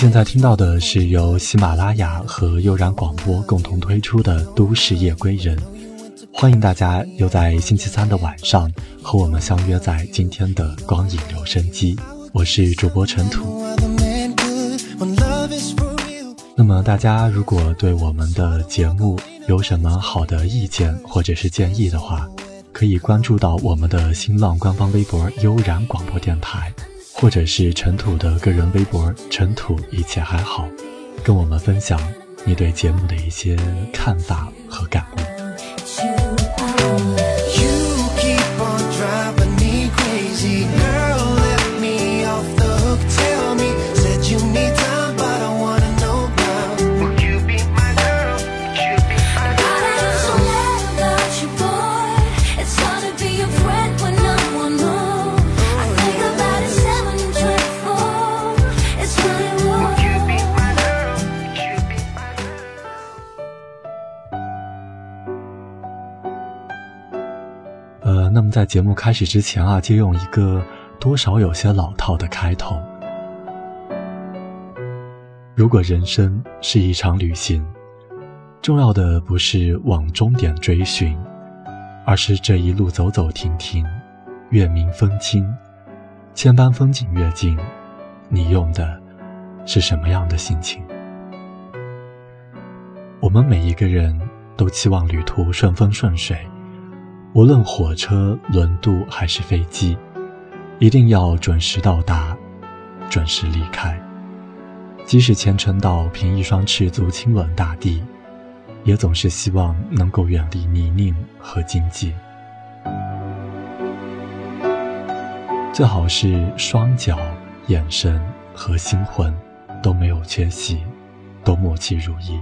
现在听到的是由喜马拉雅和悠然广播共同推出的《都市夜归人》，欢迎大家又在星期三的晚上和我们相约在今天的光影留声机。我是主播陈土。那么大家如果对我们的节目有什么好的意见或者是建议的话，可以关注到我们的新浪官方微博“悠然广播电台”。或者是尘土的个人微博“尘土一切还好”，跟我们分享你对节目的一些看法和感悟。那么在节目开始之前啊，借用一个多少有些老套的开头。如果人生是一场旅行，重要的不是往终点追寻，而是这一路走走停停，月明风清，千般风景越近，你用的是什么样的心情？我们每一个人都期望旅途顺风顺水。无论火车、轮渡还是飞机，一定要准时到达，准时离开。即使前程到凭一双赤足亲吻大地，也总是希望能够远离泥泞和荆棘。最好是双脚、眼神和心魂都没有缺席，都默契如一。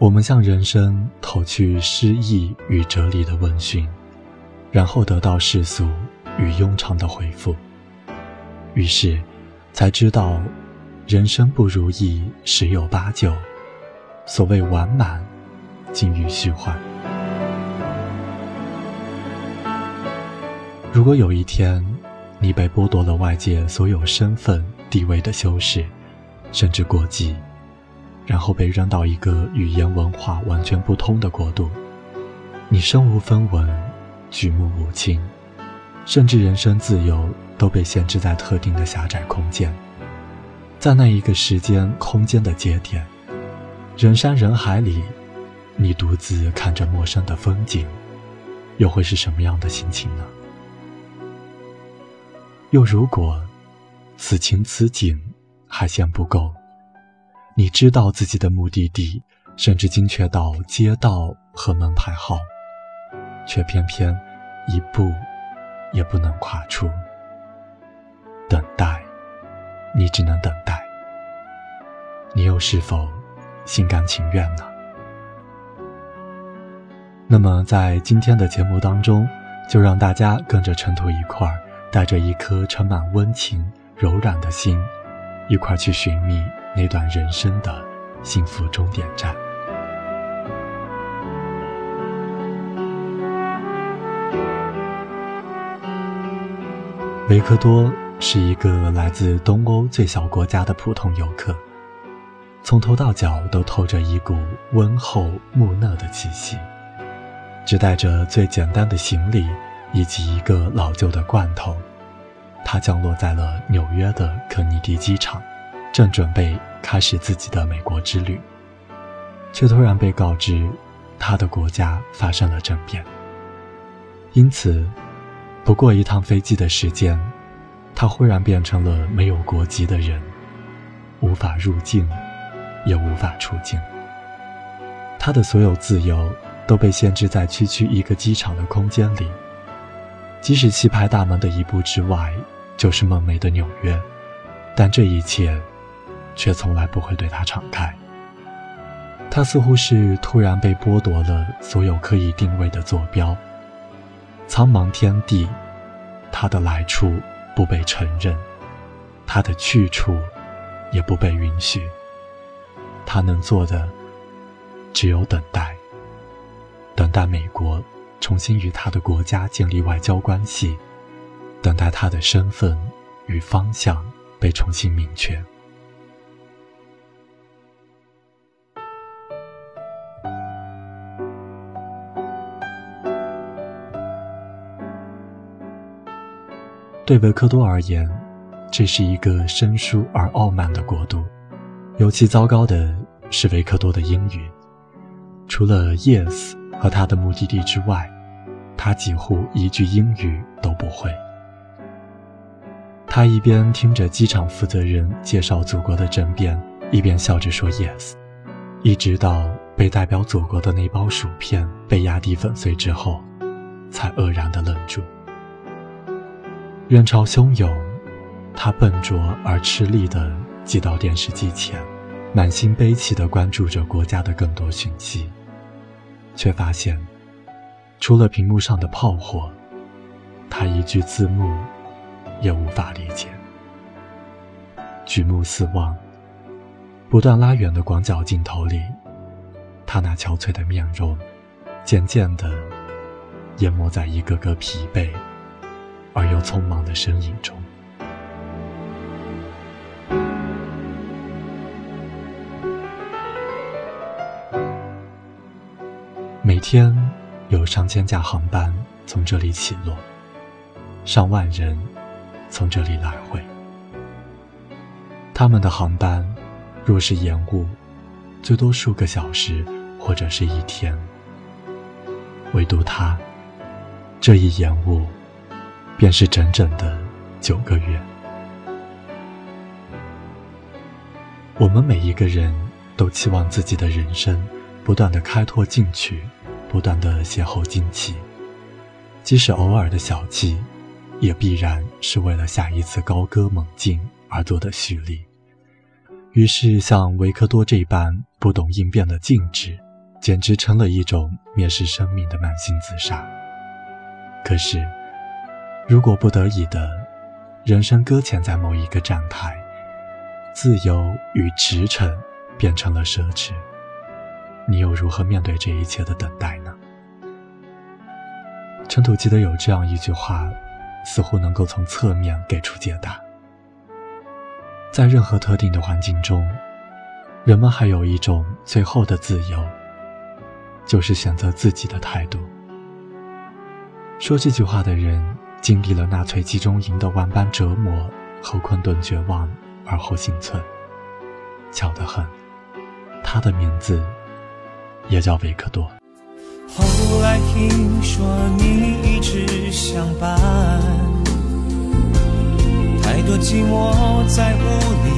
我们向人生投去诗意与哲理的问询，然后得到世俗与庸常的回复，于是才知道，人生不如意十有八九，所谓完满，尽于虚幻。如果有一天，你被剥夺了外界所有身份地位的修饰，甚至国籍。然后被扔到一个语言文化完全不通的国度，你身无分文，举目无亲，甚至人身自由都被限制在特定的狭窄空间。在那一个时间空间的节点，人山人海里，你独自看着陌生的风景，又会是什么样的心情呢？又如果此情此景还嫌不够？你知道自己的目的地，甚至精确到街道和门牌号，却偏偏一步也不能跨出。等待，你只能等待。你又是否心甘情愿呢？那么，在今天的节目当中，就让大家跟着尘土一块儿，带着一颗充满温情、柔软的心，一块去寻觅。那段人生的幸福终点站。维克多是一个来自东欧最小国家的普通游客，从头到脚都透着一股温厚木讷的气息，只带着最简单的行李以及一个老旧的罐头，他降落在了纽约的肯尼迪机场。正准备开始自己的美国之旅，却突然被告知，他的国家发生了政变。因此，不过一趟飞机的时间，他忽然变成了没有国籍的人，无法入境，也无法出境。他的所有自由都被限制在区区一个机场的空间里。即使棋牌大门的一步之外就是梦寐的纽约，但这一切。却从来不会对他敞开。他似乎是突然被剥夺了所有可以定位的坐标。苍茫天地，他的来处不被承认，他的去处也不被允许。他能做的只有等待，等待美国重新与他的国家建立外交关系，等待他的身份与方向被重新明确。对维克多而言这是一个生疏而傲慢的国度尤其糟糕的是维克多的英语。除了 yes 和他的目的地之外他几乎一句英语都不会。他一边听着机场负责人介绍祖国的政变，一边笑着说 yes，一直到被代表祖国的那包薯片被压低粉碎之后，才愕然地愣住。人潮汹涌，他笨拙而吃力地挤到电视机前。满心悲戚地关注着国家的更多讯息，却发现，除了屏幕上的炮火，他一句字幕也无法理解。举目四望，不断拉远的广角镜头里，他那憔悴的面容，渐渐地淹没在一个个疲惫而又匆忙的身影中。每天有上千架航班从这里起落，上万人从这里来回。他们的航班若是延误，最多数个小时或者是一天。唯独他，这一延误，便是整整的九个月。我们每一个人都期望自己的人生不断的开拓进取。不断的邂逅惊奇，即使偶尔的小气，也必然是为了下一次高歌猛进而做的蓄力。于是，像维克多这般不懂应变的静止，简直成了一种蔑视生命的慢性自杀。可是，如果不得已的人生搁浅在某一个站台，自由与驰骋变成了奢侈。你又如何面对这一切的等待呢？陈土记得有这样一句话，似乎能够从侧面给出解答：在任何特定的环境中，人们还有一种最后的自由，就是选择自己的态度。说这句话的人，经历了纳粹集中营的万般折磨和困顿绝望，而后幸存。巧得很，他的名字。也叫维克多。后来听说你一直相伴，多寂寞在屋里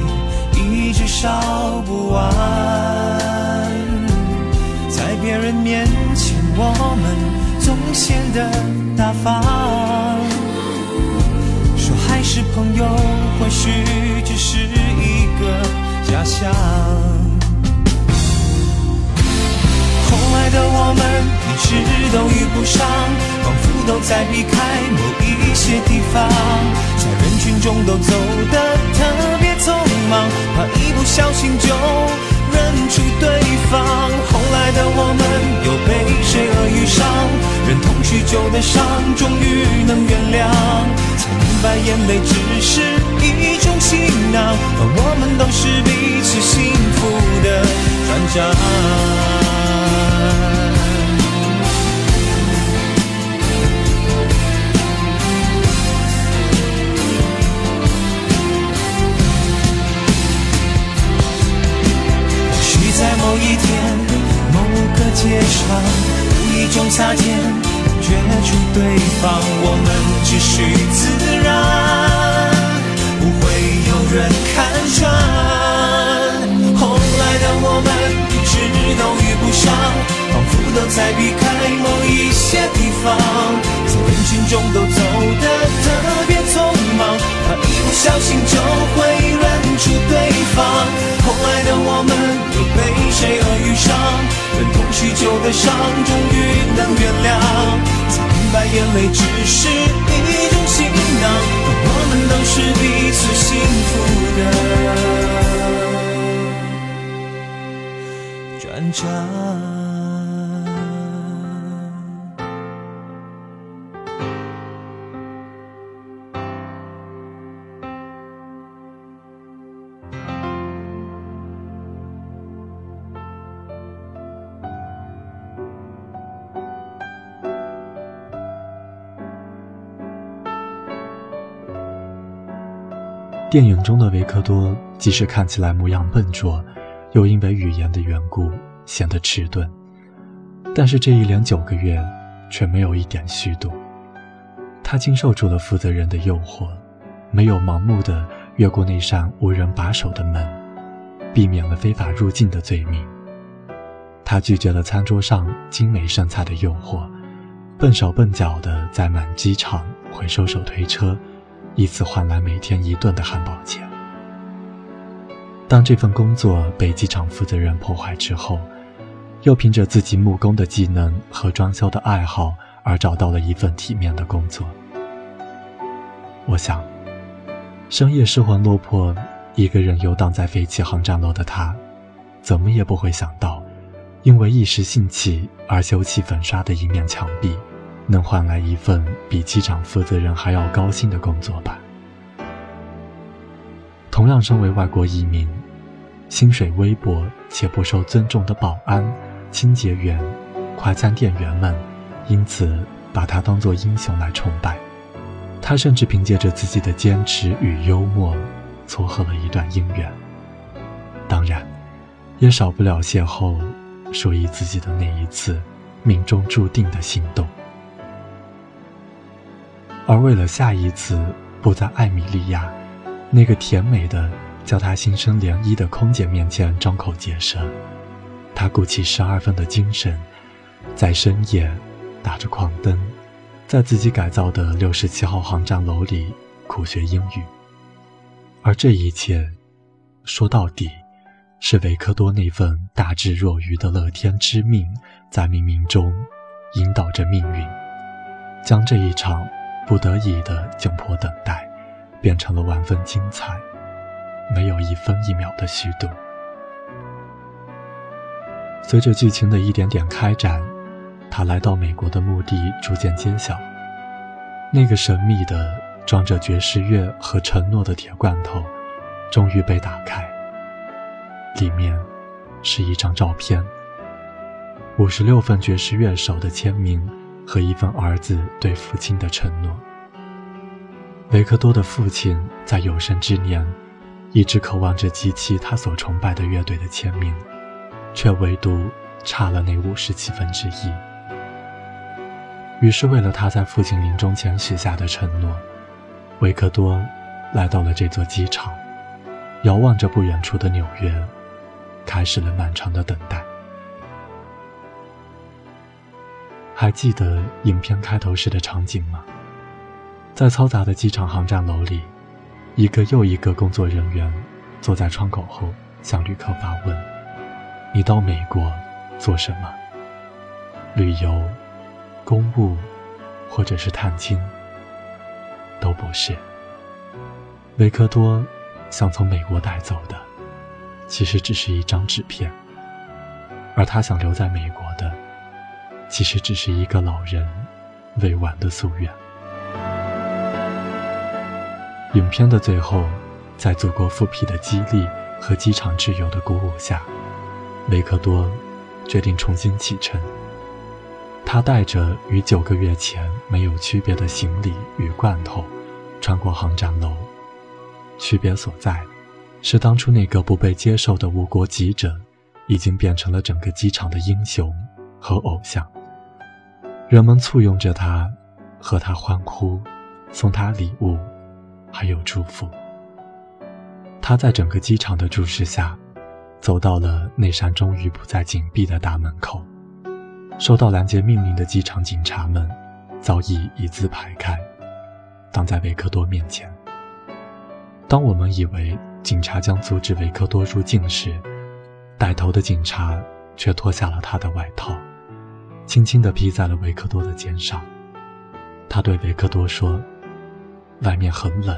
一直烧不完，在别人面前我们总显得大方，说还是朋友，或许只是一个假象。后来的我们一直都遇不上，仿佛都在避开某一些地方，在人群中都走得特别匆忙，怕一不小心就认出对方。后来的我们谁恶遇上，忍痛许久的伤，终于能原谅，才明白眼泪只是一种行囊，我们都是彼此幸福的转账。电影中的维克多，即使看起来模样笨拙，又因为语言的缘故显得迟钝，但是这一连九个月，却没有一点虚度。他经受住了负责人的诱惑，没有盲目的越过那扇无人把守的门，避免了非法入境的罪名。他拒绝了餐桌上精美剩菜的诱惑，笨手笨脚地在满机场回收手推车。以此换来每天一顿的汉堡钱。当这份工作被机场负责人破坏之后，又凭着自己木工的技能和装修的爱好而找到了一份体面的工作。我想，深夜失魂落魄，一个人游荡在废弃航站楼的他，怎么也不会想到，因为一时兴起而修葺粉刷的一面墙壁。能换来一份比机场负责人还要高薪的工作吧？同样身为外国移民，薪水微薄且不受尊重的保安、清洁员、快餐店员们，因此把他当作英雄来崇拜。他甚至凭借着自己的坚持与幽默，撮合了一段姻缘。当然，也少不了邂逅属于自己的那一次命中注定的心动。而为了下一次不在艾米莉亚那个甜美的叫他心生涟漪的空姐面前张口结舌，他鼓起十二分的精神，在深夜打着矿灯，在自己改造的六十七号航站楼里苦学英语。而这一切，说到底，是维克多那份大智若愚的乐天之命，在冥冥中引导着命运，将这一场。不得已的窘迫等待，变成了万分精彩，没有一分一秒的虚度。随着剧情的一点点开展，他来到美国的目的逐渐揭晓。那个神秘的装着爵士乐和承诺的铁罐头，终于被打开。里面是一张照片，五十六份爵士乐手的签名。和一份儿子对父亲的承诺。维克多的父亲在有生之年，一直渴望着集齐他所崇拜的乐队的签名，却唯独差了那五十七分之一。于是，为了他在父亲临终前许下的承诺，维克多来到了这座机场，遥望着不远处的纽约，开始了漫长的等待。还记得影片开头时的场景吗？在嘈杂的机场航站楼里，一个又一个工作人员坐在窗口后向旅客发问：“你到美国做什么？旅游、公务，或者是探亲？都不是。维克多想从美国带走的，其实只是一张纸片，而他想留在美国。”其实只是一个老人未完的夙愿。影片的最后，在祖国复辟的激励和机场挚友的鼓舞下，维克多决定重新启程。他带着与九个月前没有区别的行李与罐头，穿过航站楼。区别所在，是当初那个不被接受的无国籍者，已经变成了整个机场的英雄和偶像。人们簇拥着他，和他欢呼，送他礼物，还有祝福。他在整个机场的注视下，走到了那扇终于不再紧闭的大门口。收到拦截命令的机场警察们，早已一字排开，挡在维克多面前。当我们以为警察将阻止维克多入境时，带头的警察却脱下了他的外套。轻轻地披在了维克多的肩上，他对维克多说：“外面很冷，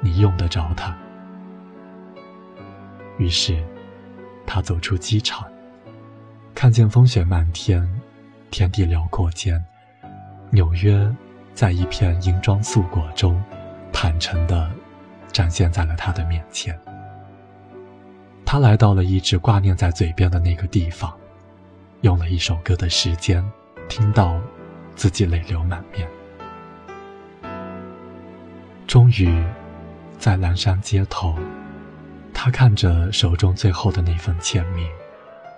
你用得着它。”于是，他走出机场，看见风雪漫天，天地辽阔间，纽约在一片银装素裹中，坦诚地展现在了他的面前。他来到了一直挂念在嘴边的那个地方。用了一首歌的时间，听到自己泪流满面。终于，在阑珊街头，他看着手中最后的那份签名，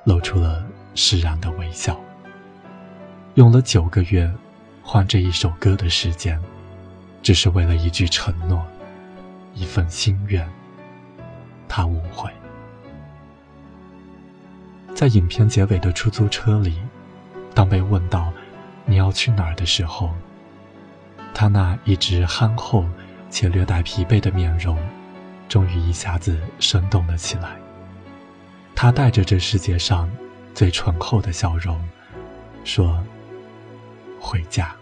露出了释然的微笑。用了九个月换这一首歌的时间，只是为了一句承诺，一份心愿。他无悔。在影片结尾的出租车里，当被问到你要去哪儿的时候，他那一直憨厚且略带疲惫的面容，终于一下子生动了起来。他带着这世界上最醇厚的笑容，说。回家。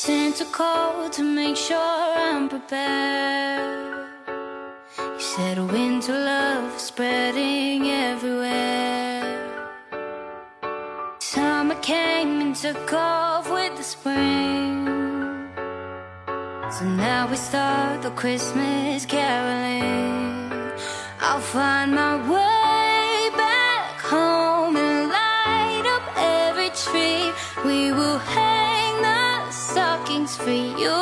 Sent a call to make sure I'm prepared. You said winter love is spreading everywhere. Summer came and took off with the spring. So now we start the Christmas caroling. I'll find my way back home and light up every tree. We will for you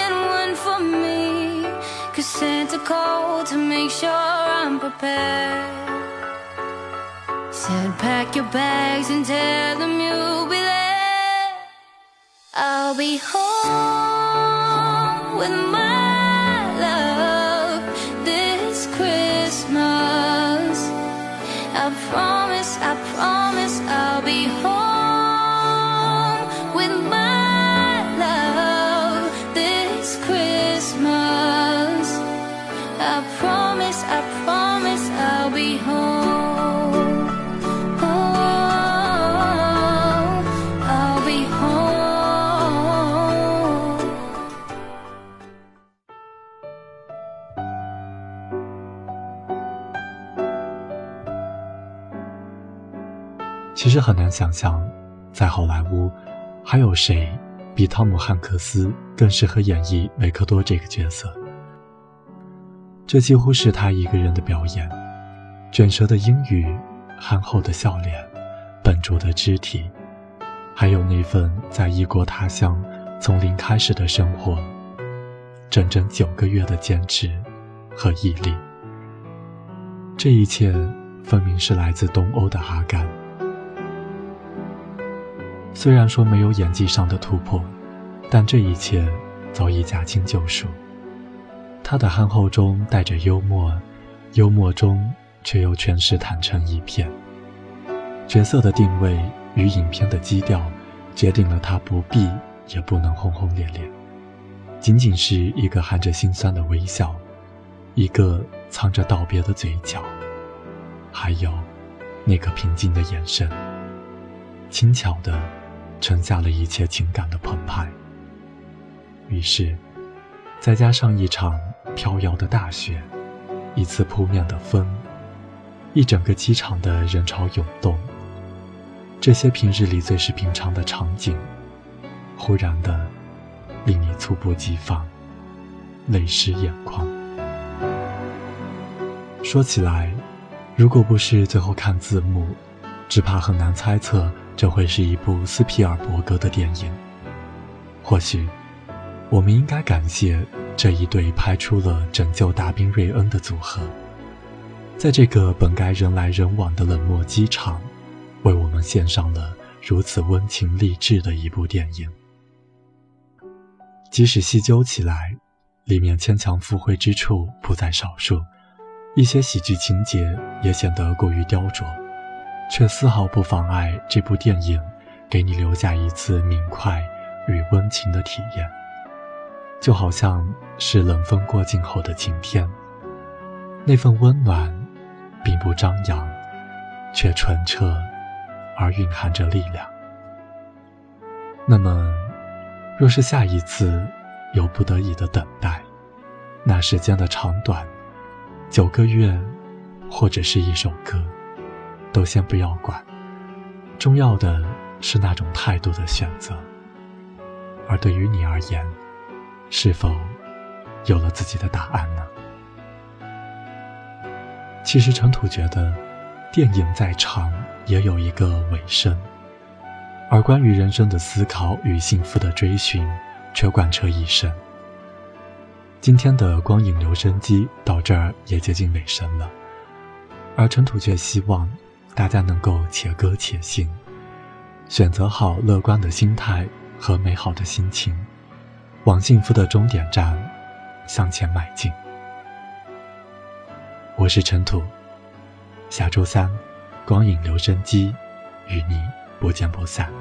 and one for me. Cause Santa called to make sure I'm prepared. Said pack your bags and tell them you'll be there. I'll be home with my love this Christmas. I promise, I promise I'll be home 其实很难想象，在好莱坞，还有谁比汤姆·汉克斯更适合演绎维克多这个角色？这几乎是他一个人的表演，卷舌的英语，憨厚的笑脸，笨拙的肢体，还有那份在异国他乡从零开始的生活，整整九个月的坚持和毅力。这一切分明是来自东欧的阿甘。虽然说没有演技上的突破，但这一切早已驾轻就熟。他的憨厚中带着幽默，幽默中却又全是坦诚一片。角色的定位与影片的基调，决定了他不必也不能轰轰烈烈，仅仅是一个含着心酸的微笑，一个藏着道别的嘴角，还有那个平静的眼神，轻巧的沉下了一切情感的澎湃。于是，再加上一场。飘摇的大雪，一次扑面的风，一整个机场的人潮涌动。这些平日里最是平常的场景，忽然的令你猝不及防，泪湿眼眶。说起来，如果不是最后看字幕，只怕很难猜测这会是一部斯皮尔伯格的电影。或许，我们应该感谢。这一对拍出了《拯救大兵瑞恩》的组合，在这个本该人来人往的冷漠机场，为我们献上了如此温情励志的一部电影。即使细究起来，里面牵强附会之处不在少数，一些喜剧情节也显得过于雕琢，却丝毫不妨碍这部电影给你留下一次明快与温情的体验。就好像是冷风过境后的晴天，那份温暖，并不张扬，却纯澈，而蕴含着力量。那么，若是下一次有不得已的等待，那时间的长短，九个月，或者是一首歌，都先不要管，重要的是那种态度的选择。而对于你而言，是否有了自己的答案呢？其实尘土觉得，电影再长也有一个尾声，而关于人生的思考与幸福的追寻，却贯彻一生。今天的光影留声机到这儿也接近尾声了，而尘土却希望大家能够且歌且行，选择好乐观的心态和美好的心情，往幸福的终点站向前迈进。我是尘土，下周三，光影留声机与你不见不散。